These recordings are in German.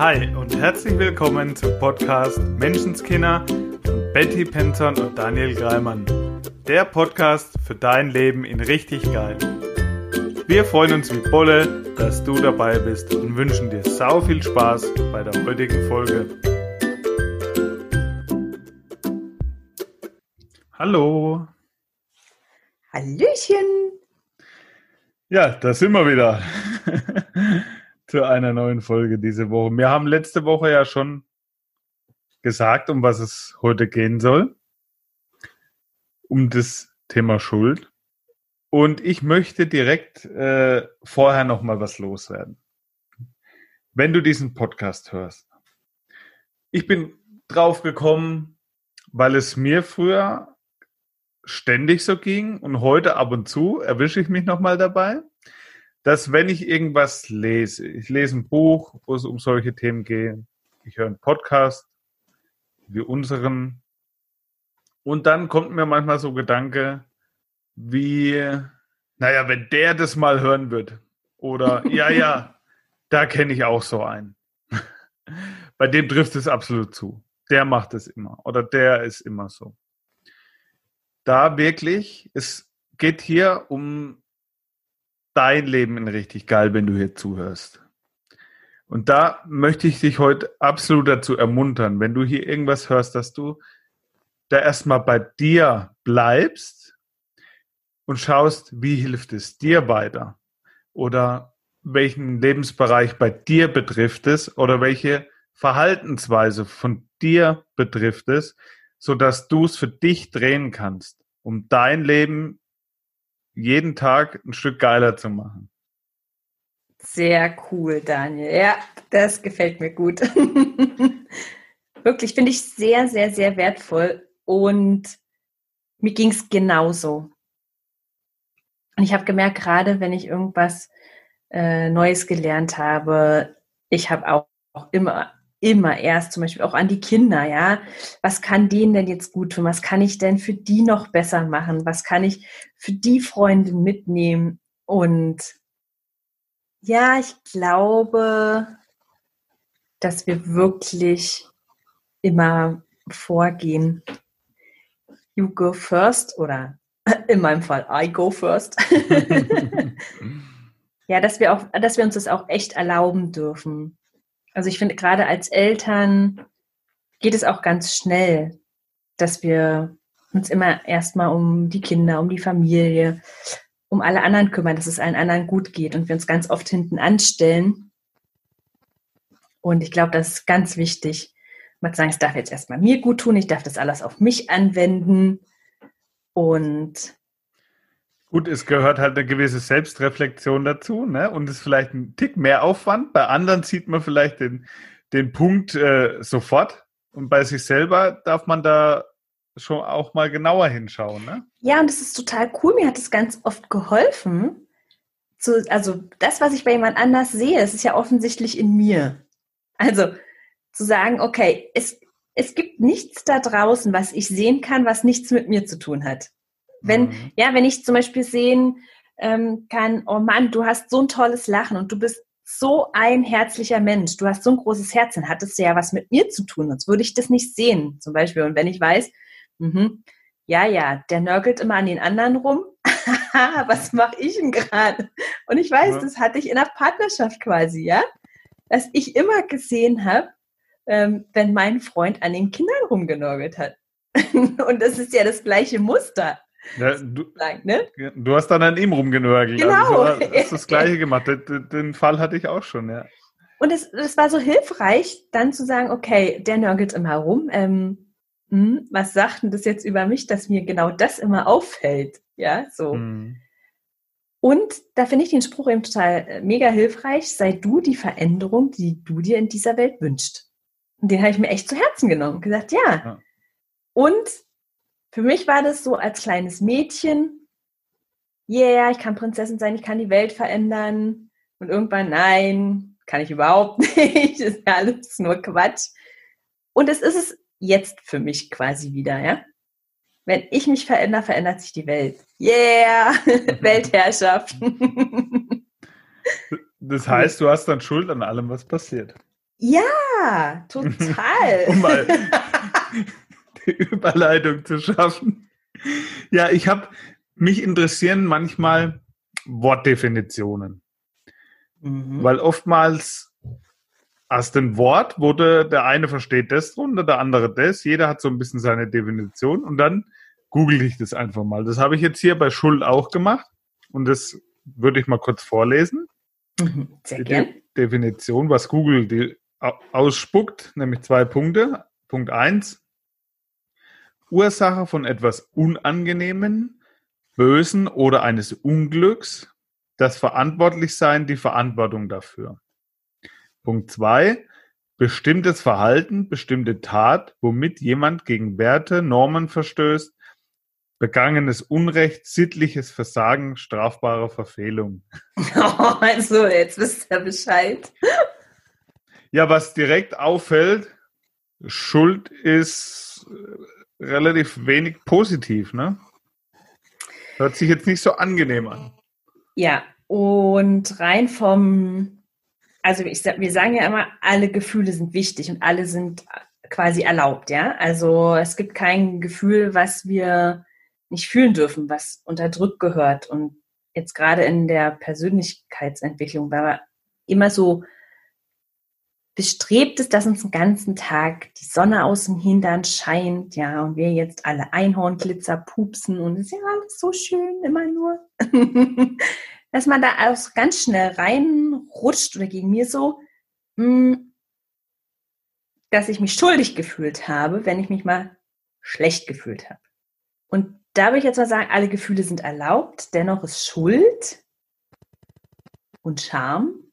Hi und herzlich willkommen zum Podcast Menschenskinder von Betty Penton und Daniel Greimann. Der Podcast für dein Leben in richtig geil. Wir freuen uns wie Bolle, dass du dabei bist und wünschen dir sau viel Spaß bei der heutigen Folge. Hallo. Hallöchen. Ja, da sind wir wieder. Zu einer neuen Folge diese Woche. Wir haben letzte Woche ja schon gesagt, um was es heute gehen soll. Um das Thema Schuld. Und ich möchte direkt äh, vorher noch mal was loswerden. Wenn du diesen Podcast hörst. Ich bin drauf gekommen, weil es mir früher ständig so ging und heute ab und zu erwische ich mich noch mal dabei, dass wenn ich irgendwas lese, ich lese ein Buch, wo es um solche Themen geht, ich höre einen Podcast wie unseren und dann kommt mir manchmal so Gedanke, wie, naja, wenn der das mal hören wird. Oder, ja, ja, da kenne ich auch so einen. Bei dem trifft es absolut zu. Der macht es immer. Oder der ist immer so. Da wirklich, es geht hier um dein Leben in richtig geil, wenn du hier zuhörst. Und da möchte ich dich heute absolut dazu ermuntern, wenn du hier irgendwas hörst, dass du da erstmal bei dir bleibst und schaust, wie hilft es dir weiter oder welchen Lebensbereich bei dir betrifft es oder welche Verhaltensweise von dir betrifft es, so dass du es für dich drehen kannst, um dein Leben jeden Tag ein Stück geiler zu machen. Sehr cool, Daniel. Ja, das gefällt mir gut. Wirklich, finde ich sehr, sehr, sehr wertvoll. Und mir ging es genauso. Und ich habe gemerkt, gerade wenn ich irgendwas äh, Neues gelernt habe, ich habe auch, auch immer immer erst zum Beispiel auch an die Kinder, ja. Was kann denen denn jetzt gut tun? Was kann ich denn für die noch besser machen? Was kann ich für die Freundin mitnehmen? Und ja, ich glaube, dass wir wirklich immer vorgehen. You go first oder in meinem Fall, I go first. ja, dass wir auch, dass wir uns das auch echt erlauben dürfen. Also ich finde, gerade als Eltern geht es auch ganz schnell, dass wir uns immer erstmal um die Kinder, um die Familie, um alle anderen kümmern, dass es allen anderen gut geht und wir uns ganz oft hinten anstellen. Und ich glaube, das ist ganz wichtig, zu sagen, es darf jetzt erstmal mir gut tun, ich darf das alles auf mich anwenden und Gut, es gehört halt eine gewisse Selbstreflexion dazu, ne? Und es ist vielleicht ein Tick mehr Aufwand. Bei anderen sieht man vielleicht den, den Punkt äh, sofort. Und bei sich selber darf man da schon auch mal genauer hinschauen, ne? Ja, und das ist total cool. Mir hat es ganz oft geholfen. Zu, also das, was ich bei jemand anders sehe, es ist ja offensichtlich in mir. Also zu sagen, okay, es, es gibt nichts da draußen, was ich sehen kann, was nichts mit mir zu tun hat. Wenn, mhm. ja, wenn ich zum Beispiel sehen ähm, kann, oh Mann, du hast so ein tolles Lachen und du bist so ein herzlicher Mensch, du hast so ein großes Herz, dann hat das ja was mit mir zu tun, sonst würde ich das nicht sehen, zum Beispiel. Und wenn ich weiß, mh, ja, ja, der nörgelt immer an den anderen rum, was mache ich denn gerade? Und ich weiß, ja. das hatte ich in der Partnerschaft quasi, ja, dass ich immer gesehen habe, ähm, wenn mein Freund an den Kindern rumgenörgelt hat. und das ist ja das gleiche Muster. Ja, du, sagen, ne? du, hast dann an ihm rumgenörgelt. Genau. Also du hast das Gleiche gemacht. Den, den, Fall hatte ich auch schon, ja. Und es, es war so hilfreich, dann zu sagen, okay, der nörgelt immer rum. Ähm, hm, was sagt denn das jetzt über mich, dass mir genau das immer auffällt? Ja, so. Hm. Und da finde ich den Spruch eben total äh, mega hilfreich. Sei du die Veränderung, die du dir in dieser Welt wünschst. Und den habe ich mir echt zu Herzen genommen. und Gesagt, ja. ja. Und für mich war das so als kleines Mädchen, yeah, ich kann Prinzessin sein, ich kann die Welt verändern. Und irgendwann, nein, kann ich überhaupt nicht. Das ist ja alles nur Quatsch. Und es ist es jetzt für mich quasi wieder, ja. Wenn ich mich verändere, verändert sich die Welt. Yeah! Weltherrschaft. das heißt, du hast dann Schuld an allem, was passiert. Ja, total. um mal Überleitung zu schaffen. Ja, ich habe, mich interessieren manchmal Wortdefinitionen. Mhm. Weil oftmals aus dem Wort wurde, der eine versteht das drunter, der andere das. Jeder hat so ein bisschen seine Definition und dann google ich das einfach mal. Das habe ich jetzt hier bei Schuld auch gemacht und das würde ich mal kurz vorlesen. Mhm, sehr die gern. Definition, was Google die ausspuckt, nämlich zwei Punkte. Punkt eins: Ursache von etwas Unangenehmen, Bösen oder eines Unglücks, das Verantwortlichsein, die Verantwortung dafür. Punkt zwei: Bestimmtes Verhalten, bestimmte Tat, womit jemand gegen Werte, Normen verstößt, begangenes Unrecht, sittliches Versagen, strafbare Verfehlung. Oh, also, jetzt wisst ihr Bescheid. Ja, was direkt auffällt, Schuld ist relativ wenig positiv, ne? Hört sich jetzt nicht so angenehm an. Ja, und rein vom, also ich, wir sagen ja immer, alle Gefühle sind wichtig und alle sind quasi erlaubt, ja. Also es gibt kein Gefühl, was wir nicht fühlen dürfen, was unterdrückt gehört. Und jetzt gerade in der Persönlichkeitsentwicklung, weil man immer so bestrebt ist, dass uns den ganzen Tag die Sonne aus dem Hintern scheint, ja, und wir jetzt alle Einhornglitzer pupsen und es ist ja so schön, immer nur. dass man da auch ganz schnell reinrutscht oder gegen mir so, hm, dass ich mich schuldig gefühlt habe, wenn ich mich mal schlecht gefühlt habe. Und da würde ich jetzt mal sagen, alle Gefühle sind erlaubt, dennoch ist Schuld und Scham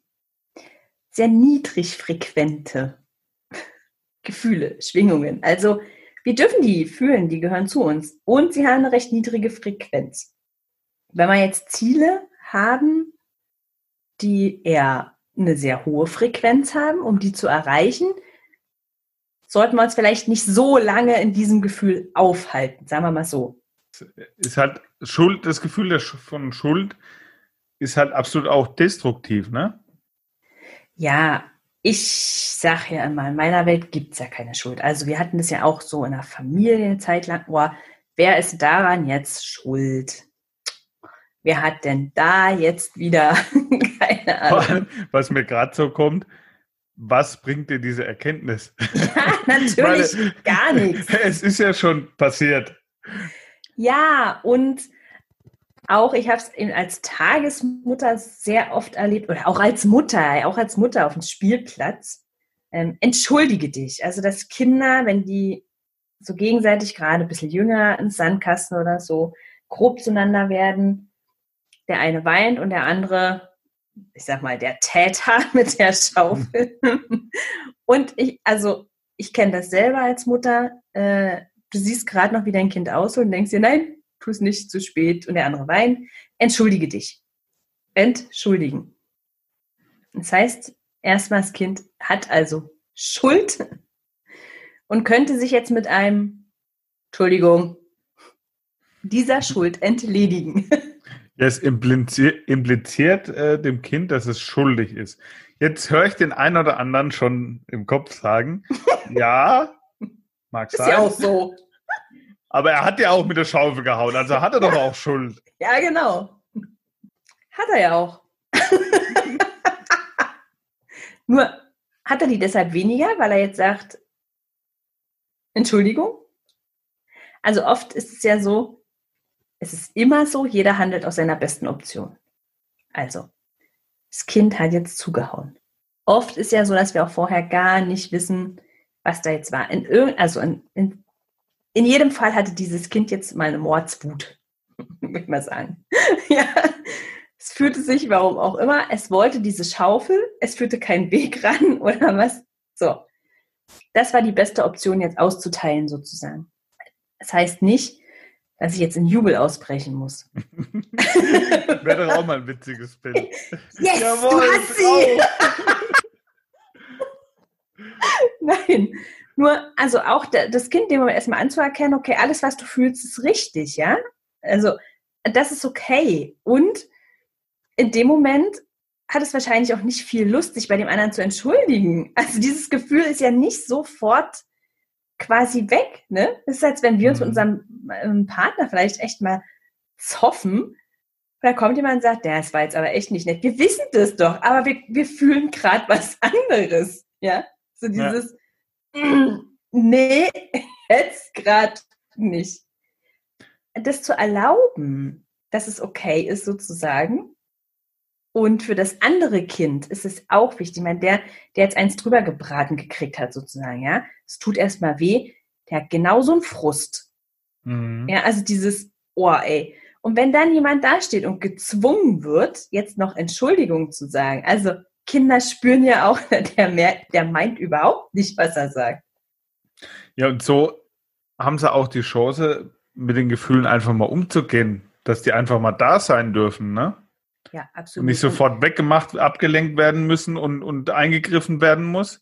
sehr niedrigfrequente Gefühle, Schwingungen. Also wir dürfen die fühlen, die gehören zu uns. Und sie haben eine recht niedrige Frequenz. Wenn wir jetzt Ziele haben, die eher eine sehr hohe Frequenz haben, um die zu erreichen, sollten wir uns vielleicht nicht so lange in diesem Gefühl aufhalten, sagen wir mal so ist halt Schuld, das Gefühl von Schuld ist halt absolut auch destruktiv, ne? Ja, ich sage ja immer, in meiner Welt gibt es ja keine Schuld. Also wir hatten das ja auch so in der Familie eine Zeit lang. Boah, wer ist daran jetzt schuld? Wer hat denn da jetzt wieder keine Ahnung? Was mir gerade so kommt, was bringt dir diese Erkenntnis? Ja, natürlich Weil, gar nichts. Es ist ja schon passiert. Ja, und auch, ich habe es als Tagesmutter sehr oft erlebt, oder auch als Mutter, auch als Mutter auf dem Spielplatz. Ähm, entschuldige dich. Also, dass Kinder, wenn die so gegenseitig gerade ein bisschen jünger ins Sandkasten oder so grob zueinander werden, der eine weint und der andere, ich sag mal, der Täter mit der Schaufel. und ich, also, ich kenne das selber als Mutter. Äh, du siehst gerade noch, wie dein Kind aussieht und denkst dir, nein, tu es nicht zu spät und der andere weint. Entschuldige dich. Entschuldigen. Das heißt, erstmal das Kind hat also Schuld und könnte sich jetzt mit einem Entschuldigung dieser Schuld entledigen. Es impliziert, impliziert äh, dem Kind, dass es schuldig ist. Jetzt höre ich den einen oder anderen schon im Kopf sagen, ja, Mag ist sein. ja auch so. Aber er hat ja auch mit der Schaufel gehauen, also hat er doch auch Schuld. Ja, genau. Hat er ja auch. Nur hat er die deshalb weniger, weil er jetzt sagt, Entschuldigung? Also oft ist es ja so, es ist immer so, jeder handelt aus seiner besten Option. Also, das Kind hat jetzt zugehauen. Oft ist ja so, dass wir auch vorher gar nicht wissen, was da jetzt war. In also in, in, in jedem Fall hatte dieses Kind jetzt mal eine Mordswut, würde ich mal sagen. ja. Es fühlte sich, warum auch immer, es wollte diese Schaufel, es führte keinen Weg ran oder was. So. Das war die beste Option, jetzt auszuteilen, sozusagen. Das heißt nicht, dass ich jetzt in Jubel ausbrechen muss. Wäre doch auch mal ein witziges Bild. Yes, Jawohl, du hast sie! Nein. Nur, also auch das Kind dem Moment erstmal anzuerkennen, okay, alles, was du fühlst, ist richtig, ja? Also, das ist okay. Und in dem Moment hat es wahrscheinlich auch nicht viel Lust, sich bei dem anderen zu entschuldigen. Also dieses Gefühl ist ja nicht sofort quasi weg. Ne? Es ist, als wenn wir uns mit mhm. unserem ähm, Partner vielleicht echt mal zoffen. Da kommt jemand und sagt, das war jetzt aber echt nicht nett. Wir wissen das doch, aber wir, wir fühlen gerade was anderes. Ja, so dieses, ja. Nee, jetzt gerade nicht. Das zu erlauben, dass es okay ist, sozusagen. Und für das andere Kind ist es auch wichtig. Ich meine, der, der jetzt eins drüber gebraten gekriegt hat, sozusagen, ja, es tut erstmal weh, der hat genauso einen Frust. Mhm. Ja, also dieses, oh, ey. Und wenn dann jemand dasteht und gezwungen wird, jetzt noch Entschuldigung zu sagen, also Kinder spüren ja auch, der, merkt, der meint überhaupt nicht, was er sagt. Ja, und so haben sie auch die Chance, mit den Gefühlen einfach mal umzugehen, dass die einfach mal da sein dürfen, ne? Ja, absolut. Und nicht sofort weggemacht, abgelenkt werden müssen und, und eingegriffen werden muss.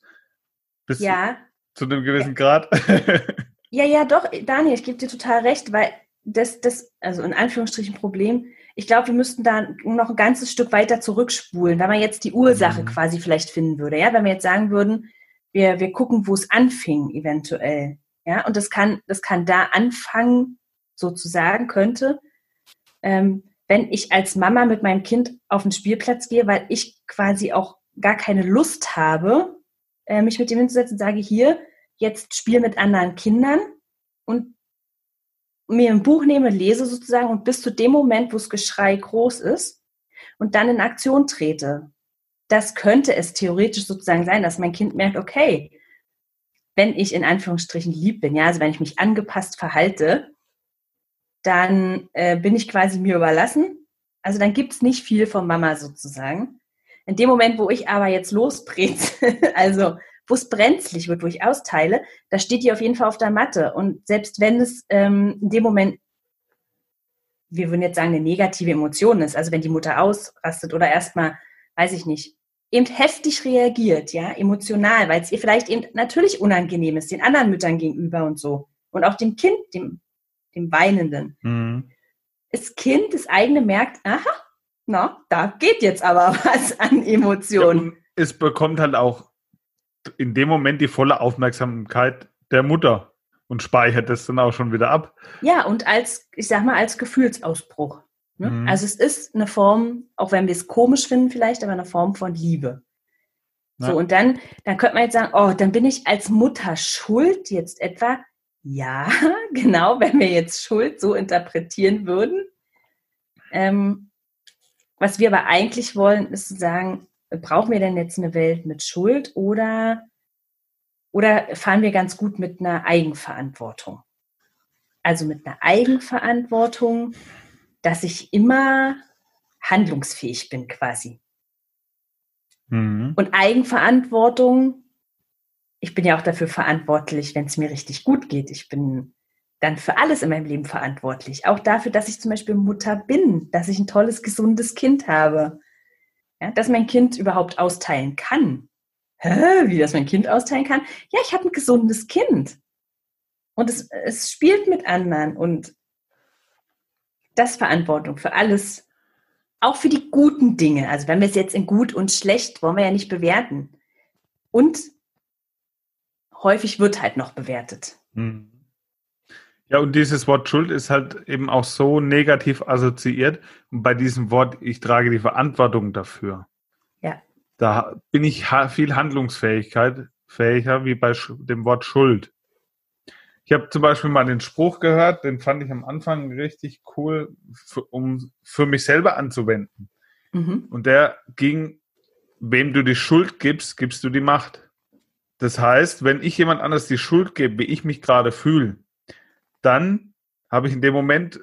Bis ja. Zu einem gewissen Grad. ja, ja, doch, Daniel, ich gebe dir total recht, weil das, das, also in Anführungsstrichen Problem, ich glaube, wir müssten da noch ein ganzes Stück weiter zurückspulen, wenn man jetzt die Ursache mhm. quasi vielleicht finden würde, ja, wenn wir jetzt sagen würden, wir, wir gucken, wo es anfing, eventuell. Ja, und das kann, das kann da anfangen, sozusagen, könnte, ähm, wenn ich als Mama mit meinem Kind auf den Spielplatz gehe, weil ich quasi auch gar keine Lust habe, äh, mich mit dem hinzusetzen, sage hier, jetzt spiel mit anderen Kindern und mir ein Buch nehme, lese sozusagen und bis zu dem Moment, wo das Geschrei groß ist und dann in Aktion trete. Das könnte es theoretisch sozusagen sein, dass mein Kind merkt, okay, wenn ich in Anführungsstrichen lieb bin, ja, also wenn ich mich angepasst verhalte, dann äh, bin ich quasi mir überlassen. Also dann gibt es nicht viel von Mama sozusagen. In dem Moment, wo ich aber jetzt losbreze, also wo es brenzlig wird, wo ich austeile, da steht die auf jeden Fall auf der Matte. Und selbst wenn es ähm, in dem Moment, wir würden jetzt sagen, eine negative Emotion ist, also wenn die Mutter ausrastet oder erstmal, weiß ich nicht, eben heftig reagiert, ja, emotional, weil es ihr vielleicht eben natürlich unangenehm ist, den anderen Müttern gegenüber und so. Und auch dem Kind, dem dem Weinenden. Mhm. Das Kind, das eigene merkt, aha, na, da geht jetzt aber was an Emotionen. Ja, es bekommt halt auch in dem Moment die volle Aufmerksamkeit der Mutter und speichert das dann auch schon wieder ab. Ja, und als, ich sag mal, als Gefühlsausbruch. Ne? Mhm. Also es ist eine Form, auch wenn wir es komisch finden vielleicht, aber eine Form von Liebe. Ja. So, und dann, dann könnte man jetzt sagen, oh, dann bin ich als Mutter schuld jetzt etwa, ja, genau, wenn wir jetzt Schuld so interpretieren würden. Ähm, was wir aber eigentlich wollen, ist zu sagen, brauchen wir denn jetzt eine Welt mit Schuld oder, oder fahren wir ganz gut mit einer Eigenverantwortung? Also mit einer Eigenverantwortung, dass ich immer handlungsfähig bin quasi. Mhm. Und Eigenverantwortung ich bin ja auch dafür verantwortlich, wenn es mir richtig gut geht. Ich bin dann für alles in meinem Leben verantwortlich. Auch dafür, dass ich zum Beispiel Mutter bin, dass ich ein tolles, gesundes Kind habe. Ja, dass mein Kind überhaupt austeilen kann. Hä? Wie das mein Kind austeilen kann? Ja, ich habe ein gesundes Kind. Und es, es spielt mit anderen und das Verantwortung für alles, auch für die guten Dinge. Also wenn wir es jetzt in gut und schlecht, wollen wir ja nicht bewerten. Und häufig wird halt noch bewertet. Hm. Ja, und dieses Wort Schuld ist halt eben auch so negativ assoziiert. Und bei diesem Wort, ich trage die Verantwortung dafür. Ja. Da bin ich viel Handlungsfähigkeit fähiger wie bei dem Wort Schuld. Ich habe zum Beispiel mal den Spruch gehört, den fand ich am Anfang richtig cool, für, um für mich selber anzuwenden. Mhm. Und der ging, wem du die Schuld gibst, gibst du die Macht. Das heißt, wenn ich jemand anders die Schuld gebe, wie ich mich gerade fühle, dann habe ich in dem Moment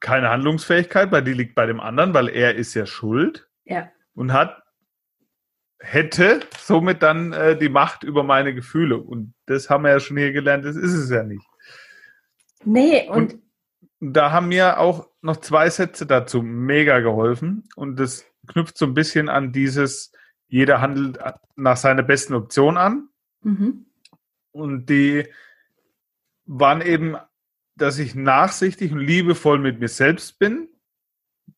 keine Handlungsfähigkeit, weil die liegt bei dem anderen, weil er ist ja schuld ja. und hat hätte somit dann äh, die Macht über meine Gefühle. Und das haben wir ja schon hier gelernt, das ist es ja nicht. Nee, und, und da haben mir auch noch zwei Sätze dazu mega geholfen. Und das knüpft so ein bisschen an dieses, jeder handelt nach seiner besten Option an. Mhm. Und die waren eben, dass ich nachsichtig und liebevoll mit mir selbst bin,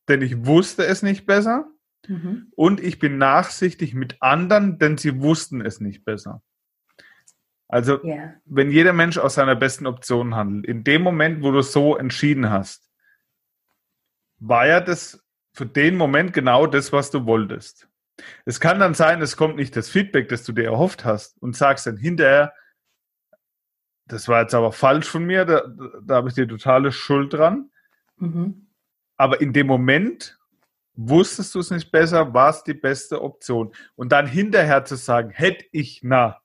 denn ich wusste es nicht besser. Mhm. Und ich bin nachsichtig mit anderen, denn sie wussten es nicht besser. Also, yeah. wenn jeder Mensch aus seiner besten Option handelt, in dem Moment, wo du so entschieden hast, war ja das für den Moment genau das, was du wolltest. Es kann dann sein, es kommt nicht das Feedback, das du dir erhofft hast und sagst dann hinterher, das war jetzt aber falsch von mir, da, da habe ich die totale Schuld dran. Mhm. Aber in dem Moment wusstest du es nicht besser, war es die beste Option. Und dann hinterher zu sagen, hätte ich na,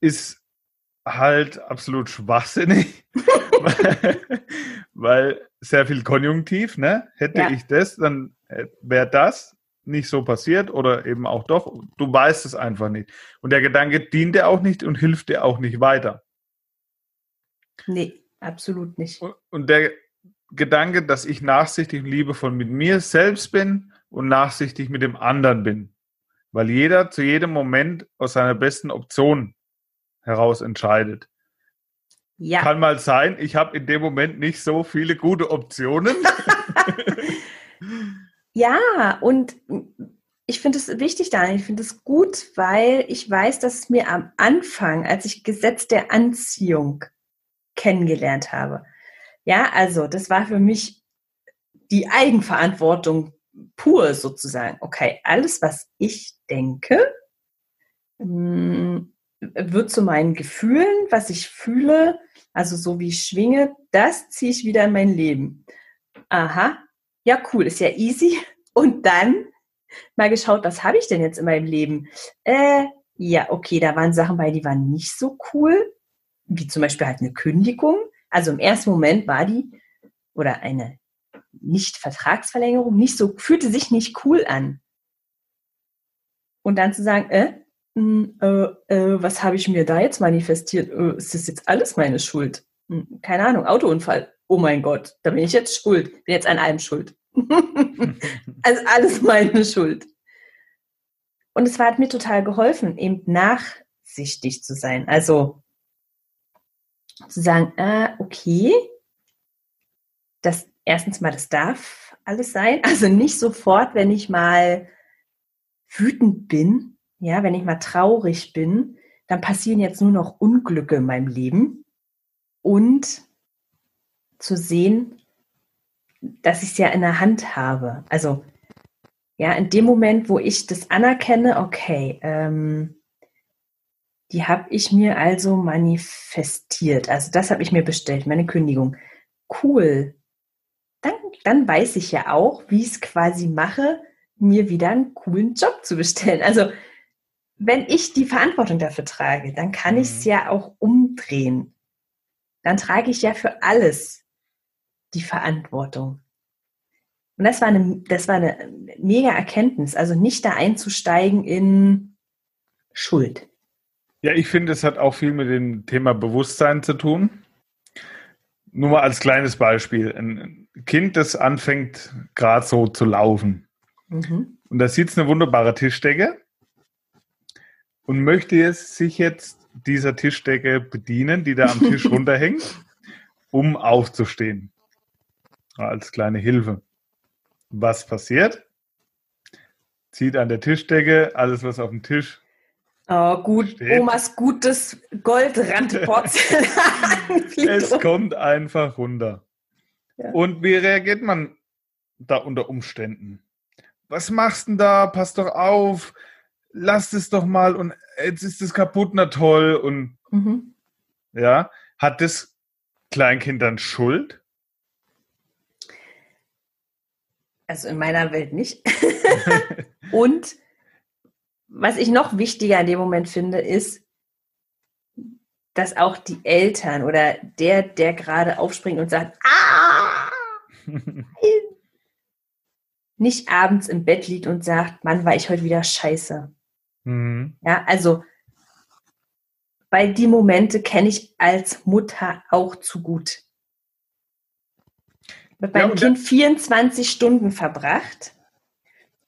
ist halt absolut schwachsinnig, weil, weil, sehr viel Konjunktiv, ne? Hätte ja. ich das, dann wäre das nicht so passiert oder eben auch doch. Du weißt es einfach nicht. Und der Gedanke dient dir auch nicht und hilft dir auch nicht weiter. Nee, absolut nicht. Und der Gedanke, dass ich nachsichtig und liebevoll mit mir selbst bin und nachsichtig mit dem anderen bin. Weil jeder zu jedem Moment aus seiner besten Option heraus entscheidet. Ja. Kann mal sein, ich habe in dem Moment nicht so viele gute Optionen. ja, und ich finde es wichtig, Daniel, ich finde es gut, weil ich weiß, dass es mir am Anfang, als ich Gesetz der Anziehung kennengelernt habe, ja, also das war für mich die Eigenverantwortung pur sozusagen. Okay, alles, was ich denke, mm, wird zu meinen Gefühlen, was ich fühle, also so wie ich schwinge, das ziehe ich wieder in mein Leben. Aha, ja cool, ist ja easy. Und dann mal geschaut, was habe ich denn jetzt in meinem Leben? Äh, ja, okay, da waren Sachen bei, die waren nicht so cool, wie zum Beispiel halt eine Kündigung. Also im ersten Moment war die oder eine Nicht-Vertragsverlängerung nicht so, fühlte sich nicht cool an. Und dann zu sagen, äh, hm, äh, äh, was habe ich mir da jetzt manifestiert? Äh, ist das jetzt alles meine Schuld? Hm, keine Ahnung, Autounfall. Oh mein Gott, da bin ich jetzt schuld. Bin jetzt an allem schuld. also alles meine Schuld. Und es hat mir total geholfen, eben nachsichtig zu sein. Also zu sagen, ah, okay, das erstens mal, das darf alles sein. Also nicht sofort, wenn ich mal wütend bin, ja, wenn ich mal traurig bin, dann passieren jetzt nur noch Unglücke in meinem Leben und zu sehen, dass ich es ja in der Hand habe. Also ja, in dem Moment, wo ich das anerkenne, okay, ähm, die habe ich mir also manifestiert. Also das habe ich mir bestellt, meine Kündigung. Cool. Dann, dann weiß ich ja auch, wie ich es quasi mache, mir wieder einen coolen Job zu bestellen. Also wenn ich die Verantwortung dafür trage, dann kann mhm. ich es ja auch umdrehen. Dann trage ich ja für alles die Verantwortung. Und das war eine, das war eine mega Erkenntnis, also nicht da einzusteigen in Schuld. Ja, ich finde, es hat auch viel mit dem Thema Bewusstsein zu tun. Nur mal als kleines Beispiel. Ein Kind, das anfängt gerade so zu laufen. Mhm. Und da sieht es eine wunderbare Tischdecke und möchte jetzt sich jetzt dieser Tischdecke bedienen, die da am Tisch runterhängt, um aufzustehen. Als kleine Hilfe. Was passiert? Zieht an der Tischdecke alles, was auf dem Tisch Oh, gut, steht. Omas gutes Goldrandporzellan. es kommt einfach runter. Ja. Und wie reagiert man da unter Umständen? Was machst du denn da? Pass doch auf lasst es doch mal und jetzt ist es kaputt, na toll. Und mhm. ja, hat das Kleinkind dann Schuld? Also in meiner Welt nicht. und was ich noch wichtiger in dem Moment finde, ist, dass auch die Eltern oder der, der gerade aufspringt und sagt, ah, nicht abends im Bett liegt und sagt, Mann, war ich heute wieder scheiße. Mhm. Ja, also, weil die Momente kenne ich als Mutter auch zu gut. Mit meinem ja, Kind 24 Stunden verbracht.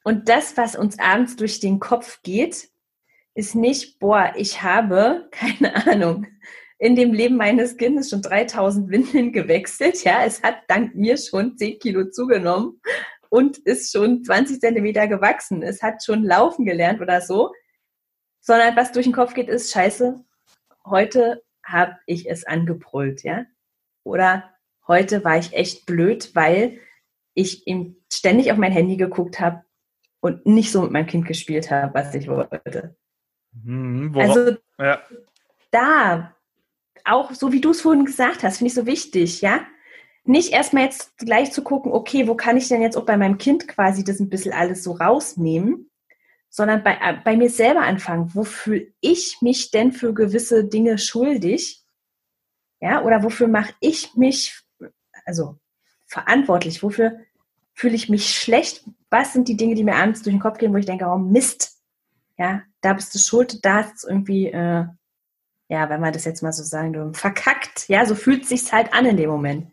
Und das, was uns abends durch den Kopf geht, ist nicht, boah, ich habe, keine Ahnung, in dem Leben meines Kindes schon 3000 Windeln gewechselt. Ja, es hat dank mir schon 10 Kilo zugenommen und ist schon 20 Zentimeter gewachsen. Es hat schon laufen gelernt oder so. Sondern was durch den Kopf geht, ist, scheiße, heute habe ich es angebrüllt, ja. Oder heute war ich echt blöd, weil ich ihm ständig auf mein Handy geguckt habe und nicht so mit meinem Kind gespielt habe, was ich wollte. Mhm, also ja. da, auch so wie du es vorhin gesagt hast, finde ich so wichtig, ja. Nicht erstmal jetzt gleich zu gucken, okay, wo kann ich denn jetzt auch bei meinem Kind quasi das ein bisschen alles so rausnehmen, sondern bei, äh, bei mir selber anfangen. Wo fühle ich mich denn für gewisse Dinge schuldig? Ja, oder wofür mache ich mich, also verantwortlich? Wofür fühle ich mich schlecht? Was sind die Dinge, die mir abends durch den Kopf gehen, wo ich denke, oh Mist, ja, da bist du schuld, da ist es irgendwie, äh, ja, wenn man das jetzt mal so sagen würde, verkackt. Ja, so fühlt es sich halt an in dem Moment.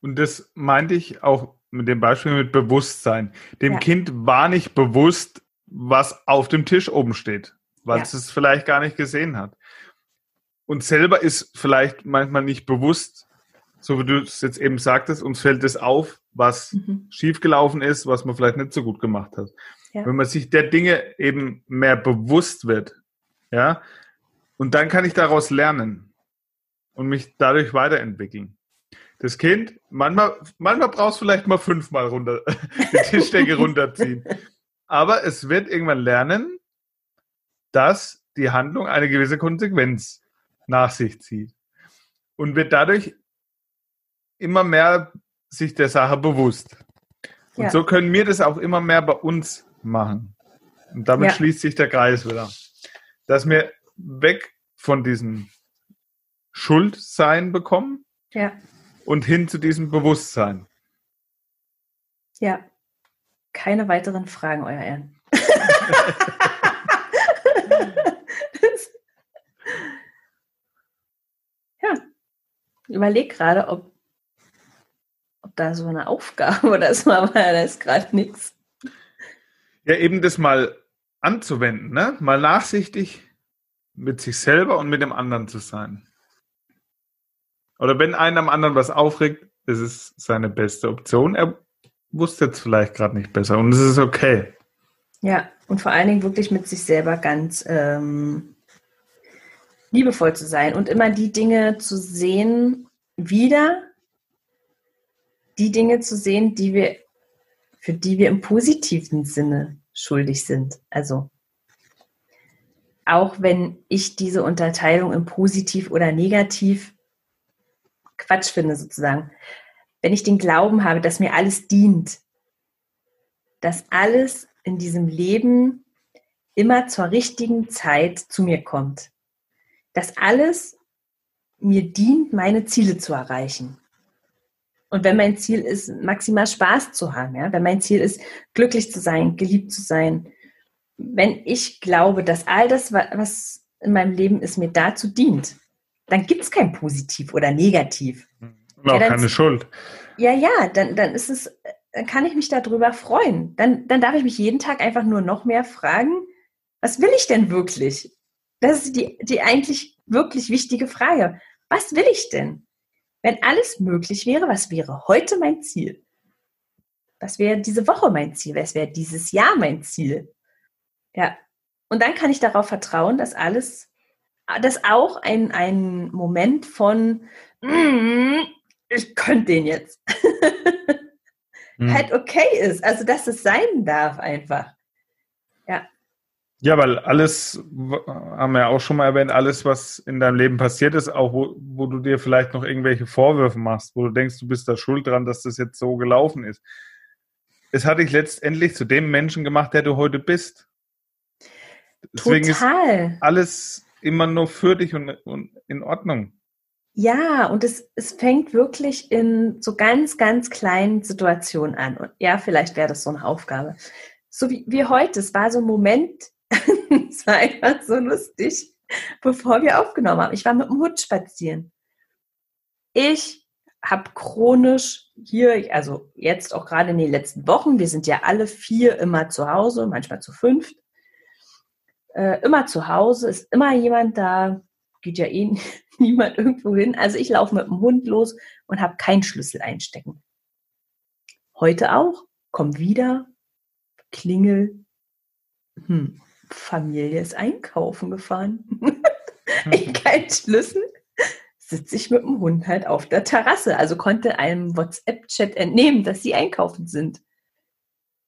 Und das meinte ich auch mit dem Beispiel mit Bewusstsein. Dem ja. Kind war nicht bewusst, was auf dem Tisch oben steht, weil ja. es es vielleicht gar nicht gesehen hat. Und selber ist vielleicht manchmal nicht bewusst, so wie du es jetzt eben sagtest, uns fällt es auf, was mhm. schiefgelaufen ist, was man vielleicht nicht so gut gemacht hat. Ja. Wenn man sich der Dinge eben mehr bewusst wird, ja, und dann kann ich daraus lernen und mich dadurch weiterentwickeln. Das Kind, manchmal, manchmal brauchst du vielleicht mal fünfmal runter, die Tischdecke runterziehen. Aber es wird irgendwann lernen, dass die Handlung eine gewisse Konsequenz nach sich zieht. Und wird dadurch immer mehr sich der Sache bewusst. Und ja. so können wir das auch immer mehr bei uns machen. Und damit ja. schließt sich der Kreis wieder. Dass wir weg von diesem Schuldsein bekommen ja. und hin zu diesem Bewusstsein. Ja. Keine weiteren Fragen, Euer Ehren. ja. Ich überlege gerade, ob da so eine Aufgabe oder so, aber da ist gerade nichts. Ja, eben das mal anzuwenden, ne? Mal nachsichtig mit sich selber und mit dem anderen zu sein. Oder wenn einen am anderen was aufregt, ist es seine beste Option. Er wusste jetzt vielleicht gerade nicht besser und es ist okay. Ja, und vor allen Dingen wirklich mit sich selber ganz ähm, liebevoll zu sein und immer die Dinge zu sehen, wieder die Dinge zu sehen, die wir für die wir im positiven Sinne schuldig sind. Also auch wenn ich diese Unterteilung im Positiv oder Negativ Quatsch finde sozusagen. Wenn ich den Glauben habe, dass mir alles dient, dass alles in diesem Leben immer zur richtigen Zeit zu mir kommt, dass alles mir dient, meine Ziele zu erreichen. Und wenn mein Ziel ist, maximal Spaß zu haben, ja, wenn mein Ziel ist, glücklich zu sein, geliebt zu sein, wenn ich glaube, dass all das, was in meinem Leben ist, mir dazu dient, dann gibt es kein Positiv oder Negativ. Und auch ja, keine Schuld. Ja, ja, dann, dann ist es, dann kann ich mich darüber freuen. Dann, dann darf ich mich jeden Tag einfach nur noch mehr fragen, was will ich denn wirklich? Das ist die, die eigentlich wirklich wichtige Frage. Was will ich denn? Wenn alles möglich wäre, was wäre heute mein Ziel? Was wäre diese Woche mein Ziel? Was wäre dieses Jahr mein Ziel? Ja. Und dann kann ich darauf vertrauen, dass alles, dass auch ein, ein Moment von, mm, ich könnte den jetzt, hm. halt okay ist. Also, dass es sein darf einfach. Ja. Ja, weil alles, haben wir ja auch schon mal erwähnt, alles, was in deinem Leben passiert ist, auch wo, wo du dir vielleicht noch irgendwelche Vorwürfe machst, wo du denkst, du bist da schuld dran, dass das jetzt so gelaufen ist. Es hat dich letztendlich zu dem Menschen gemacht, der du heute bist. Deswegen Total. ist alles immer nur für dich und, und in Ordnung. Ja, und es, es fängt wirklich in so ganz, ganz kleinen Situationen an. Und ja, vielleicht wäre das so eine Aufgabe. So wie, wie heute, es war so ein Moment, es war einfach so lustig, bevor wir aufgenommen haben. Ich war mit dem Hund spazieren. Ich habe chronisch hier, also jetzt auch gerade in den letzten Wochen, wir sind ja alle vier immer zu Hause, manchmal zu fünft, äh, immer zu Hause, ist immer jemand da, geht ja eh niemand irgendwo hin. Also ich laufe mit dem Hund los und habe keinen Schlüssel einstecken. Heute auch. komm wieder, klingel, hm, Familie ist einkaufen gefahren. ich kein Schlüssel, sitze ich mit dem Hund halt auf der Terrasse. Also konnte einem WhatsApp-Chat entnehmen, dass sie einkaufen sind.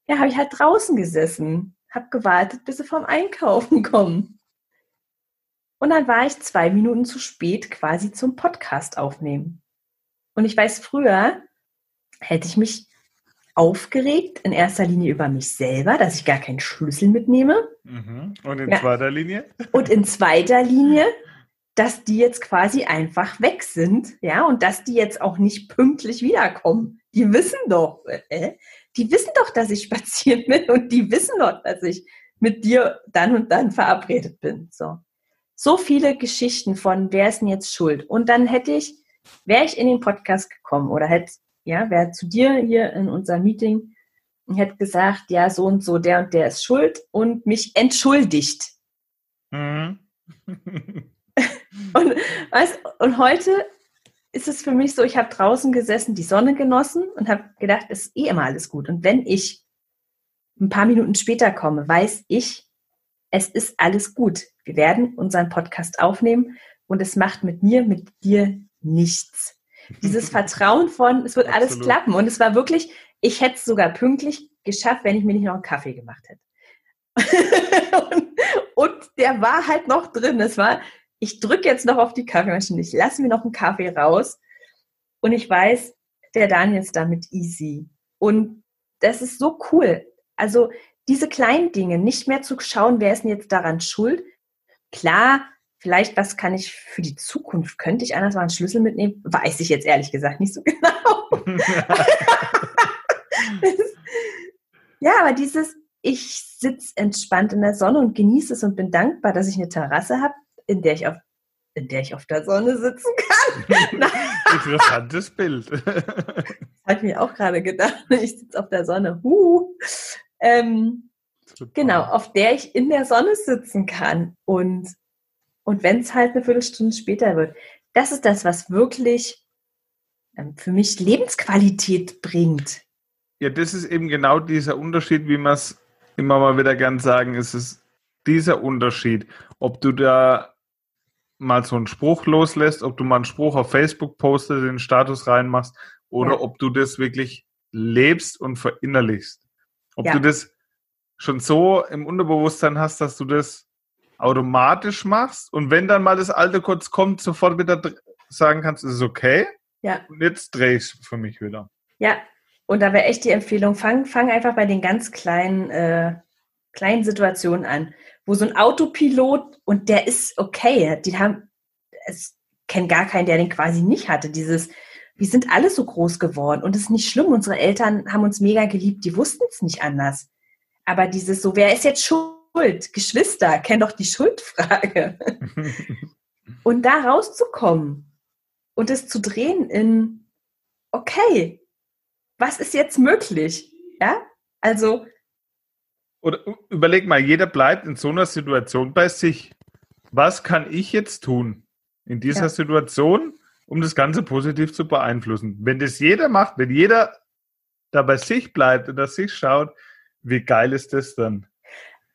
Ja, habe ich halt draußen gesessen, habe gewartet, bis sie vom Einkaufen kommen. Und dann war ich zwei Minuten zu spät quasi zum Podcast aufnehmen. Und ich weiß, früher hätte ich mich aufgeregt, in erster Linie über mich selber, dass ich gar keinen Schlüssel mitnehme. Mhm. Und in ja. zweiter Linie? Und in zweiter Linie, dass die jetzt quasi einfach weg sind, ja, und dass die jetzt auch nicht pünktlich wiederkommen. Die wissen doch, äh, die wissen doch, dass ich spazieren bin und die wissen doch, dass ich mit dir dann und dann verabredet bin. So. So viele Geschichten von, wer ist denn jetzt schuld? Und dann hätte ich, wäre ich in den Podcast gekommen oder hätte ja, wer zu dir hier in unserem Meeting hätte gesagt, ja, so und so, der und der ist schuld und mich entschuldigt. Mhm. und, weißt, und heute ist es für mich so, ich habe draußen gesessen, die Sonne genossen und habe gedacht, es ist eh immer alles gut. Und wenn ich ein paar Minuten später komme, weiß ich, es ist alles gut. Wir werden unseren Podcast aufnehmen und es macht mit mir, mit dir nichts. Dieses Vertrauen von, es wird Absolut. alles klappen. Und es war wirklich, ich hätte es sogar pünktlich geschafft, wenn ich mir nicht noch einen Kaffee gemacht hätte. und, und, der war halt noch drin. Es war, ich drücke jetzt noch auf die Kaffeemaschine, ich lasse mir noch einen Kaffee raus. Und ich weiß, der Daniel ist damit easy. Und das ist so cool. Also diese kleinen Dinge, nicht mehr zu schauen, wer ist denn jetzt daran schuld. Klar, Vielleicht, was kann ich für die Zukunft? Könnte ich anders mal einen Schlüssel mitnehmen? Weiß ich jetzt ehrlich gesagt nicht so genau. ja, aber dieses, ich sitze entspannt in der Sonne und genieße es und bin dankbar, dass ich eine Terrasse habe, in der ich auf in der ich auf der Sonne sitzen kann. Interessantes Bild. das habe ich mir auch gerade gedacht. Ich sitze auf der Sonne. Uh. Ähm, genau, auf der ich in der Sonne sitzen kann. Und und wenn es halt eine Viertelstunde später wird, das ist das, was wirklich ähm, für mich Lebensqualität bringt. Ja, das ist eben genau dieser Unterschied, wie man es immer mal wieder gern sagen, ist es dieser Unterschied, ob du da mal so einen Spruch loslässt, ob du mal einen Spruch auf Facebook postest, den Status reinmachst, oder ja. ob du das wirklich lebst und verinnerlichst. Ob ja. du das schon so im Unterbewusstsein hast, dass du das automatisch machst und wenn dann mal das alte kurz kommt, sofort wieder sagen kannst, ist es okay. Ja. Und jetzt drehe ich es für mich wieder. Ja, und da wäre echt die Empfehlung, fang, fang einfach bei den ganz kleinen, äh, kleinen Situationen an, wo so ein Autopilot und der ist okay, die haben, es kennt gar keinen, der den quasi nicht hatte, dieses, wir sind alle so groß geworden und es ist nicht schlimm, unsere Eltern haben uns mega geliebt, die wussten es nicht anders. Aber dieses so, wer ist jetzt schuld? Schuld. Geschwister, kenn doch die Schuldfrage. und da rauszukommen und es zu drehen in, okay, was ist jetzt möglich? Ja, also. Oder überleg mal, jeder bleibt in so einer Situation bei sich. Was kann ich jetzt tun in dieser ja. Situation, um das Ganze positiv zu beeinflussen? Wenn das jeder macht, wenn jeder da bei sich bleibt und das sich schaut, wie geil ist das dann?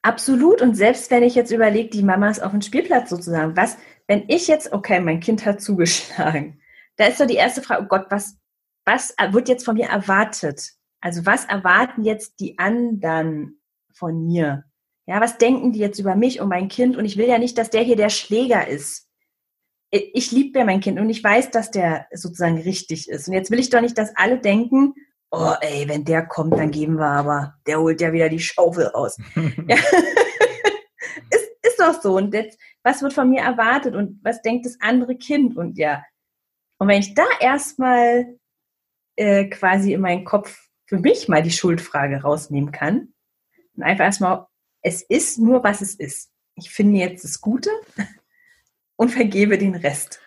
Absolut. Und selbst wenn ich jetzt überlege, die Mama ist auf dem Spielplatz sozusagen, was, wenn ich jetzt, okay, mein Kind hat zugeschlagen, da ist so die erste Frage, oh Gott, was, was wird jetzt von mir erwartet? Also was erwarten jetzt die anderen von mir? Ja, was denken die jetzt über mich und mein Kind? Und ich will ja nicht, dass der hier der Schläger ist. Ich liebe ja mein Kind und ich weiß, dass der sozusagen richtig ist. Und jetzt will ich doch nicht, dass alle denken, oh ey, wenn der kommt, dann geben wir aber, der holt ja wieder die Schaufel raus. ja. ist, ist doch so. Und jetzt, was wird von mir erwartet und was denkt das andere Kind? Und ja, und wenn ich da erstmal äh, quasi in meinen Kopf für mich mal die Schuldfrage rausnehmen kann und einfach erstmal, es ist nur, was es ist. Ich finde jetzt das Gute und vergebe den Rest.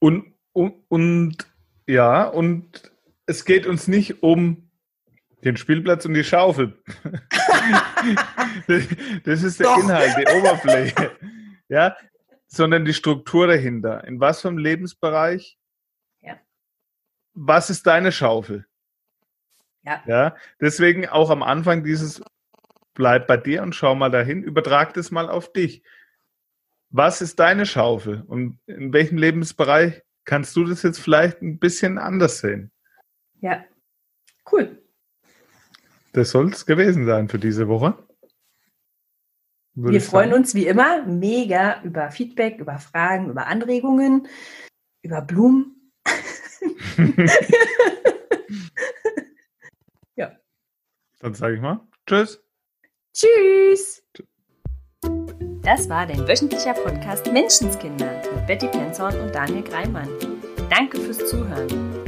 Und, und, und ja, und es geht uns nicht um den Spielplatz und die Schaufel. das ist der Doch. Inhalt, die Oberfläche. Ja, sondern die Struktur dahinter. In was für einem Lebensbereich? Ja. Was ist deine Schaufel? Ja. ja. Deswegen auch am Anfang dieses bleib bei dir und schau mal dahin, übertrag das mal auf dich. Was ist deine Schaufel und in welchem Lebensbereich kannst du das jetzt vielleicht ein bisschen anders sehen? Ja, cool. Das soll es gewesen sein für diese Woche. Würde Wir freuen sagen. uns wie immer mega über Feedback, über Fragen, über Anregungen, über Blumen. ja. Dann sage ich mal Tschüss. Tschüss. Das war dein wöchentlicher Podcast Menschenskinder mit Betty Penzorn und Daniel Greimann. Danke fürs Zuhören.